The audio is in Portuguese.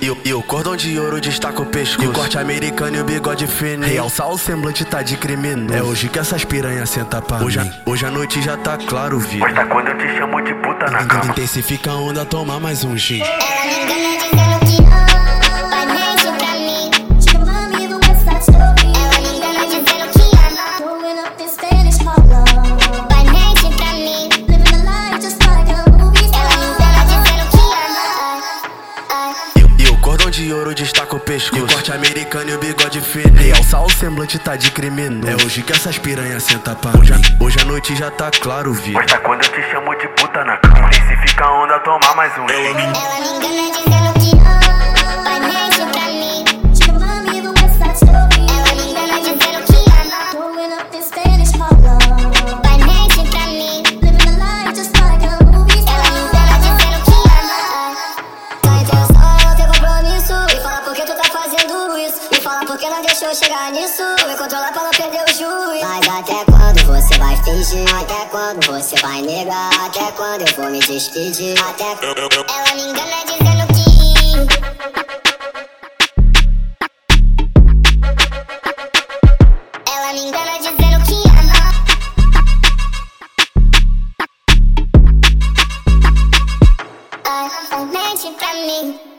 E o cordão de ouro destaca o pescoço. E o corte americano e o bigode fino. Realçar o semblante tá de criminoso. É hoje que essas piranhas senta pra hoje mim. A, hoje a noite já tá claro, vi. Pois tá quando eu te chamo de puta na cama. Intensifica a onda, toma mais um gin. De ouro destaca o pescoço. E o corte americano e o bigode fino. Realçar o semblante tá de criminoso. É hoje que essas piranhas senta pra hoje, a, hoje a noite já tá claro, vi. Pois tá quando eu te chamo de puta na cama. Intensifica a onda, toma mais um. Ela me engana dizendo porque não deixou chegar nisso Me controlar pra não perder o juiz Mas até quando você vai fingir? Até quando você vai negar? Até quando eu vou me despedir? Até Ela me engana dizendo que Ela me engana dizendo que ama ah, Ela mente pra mim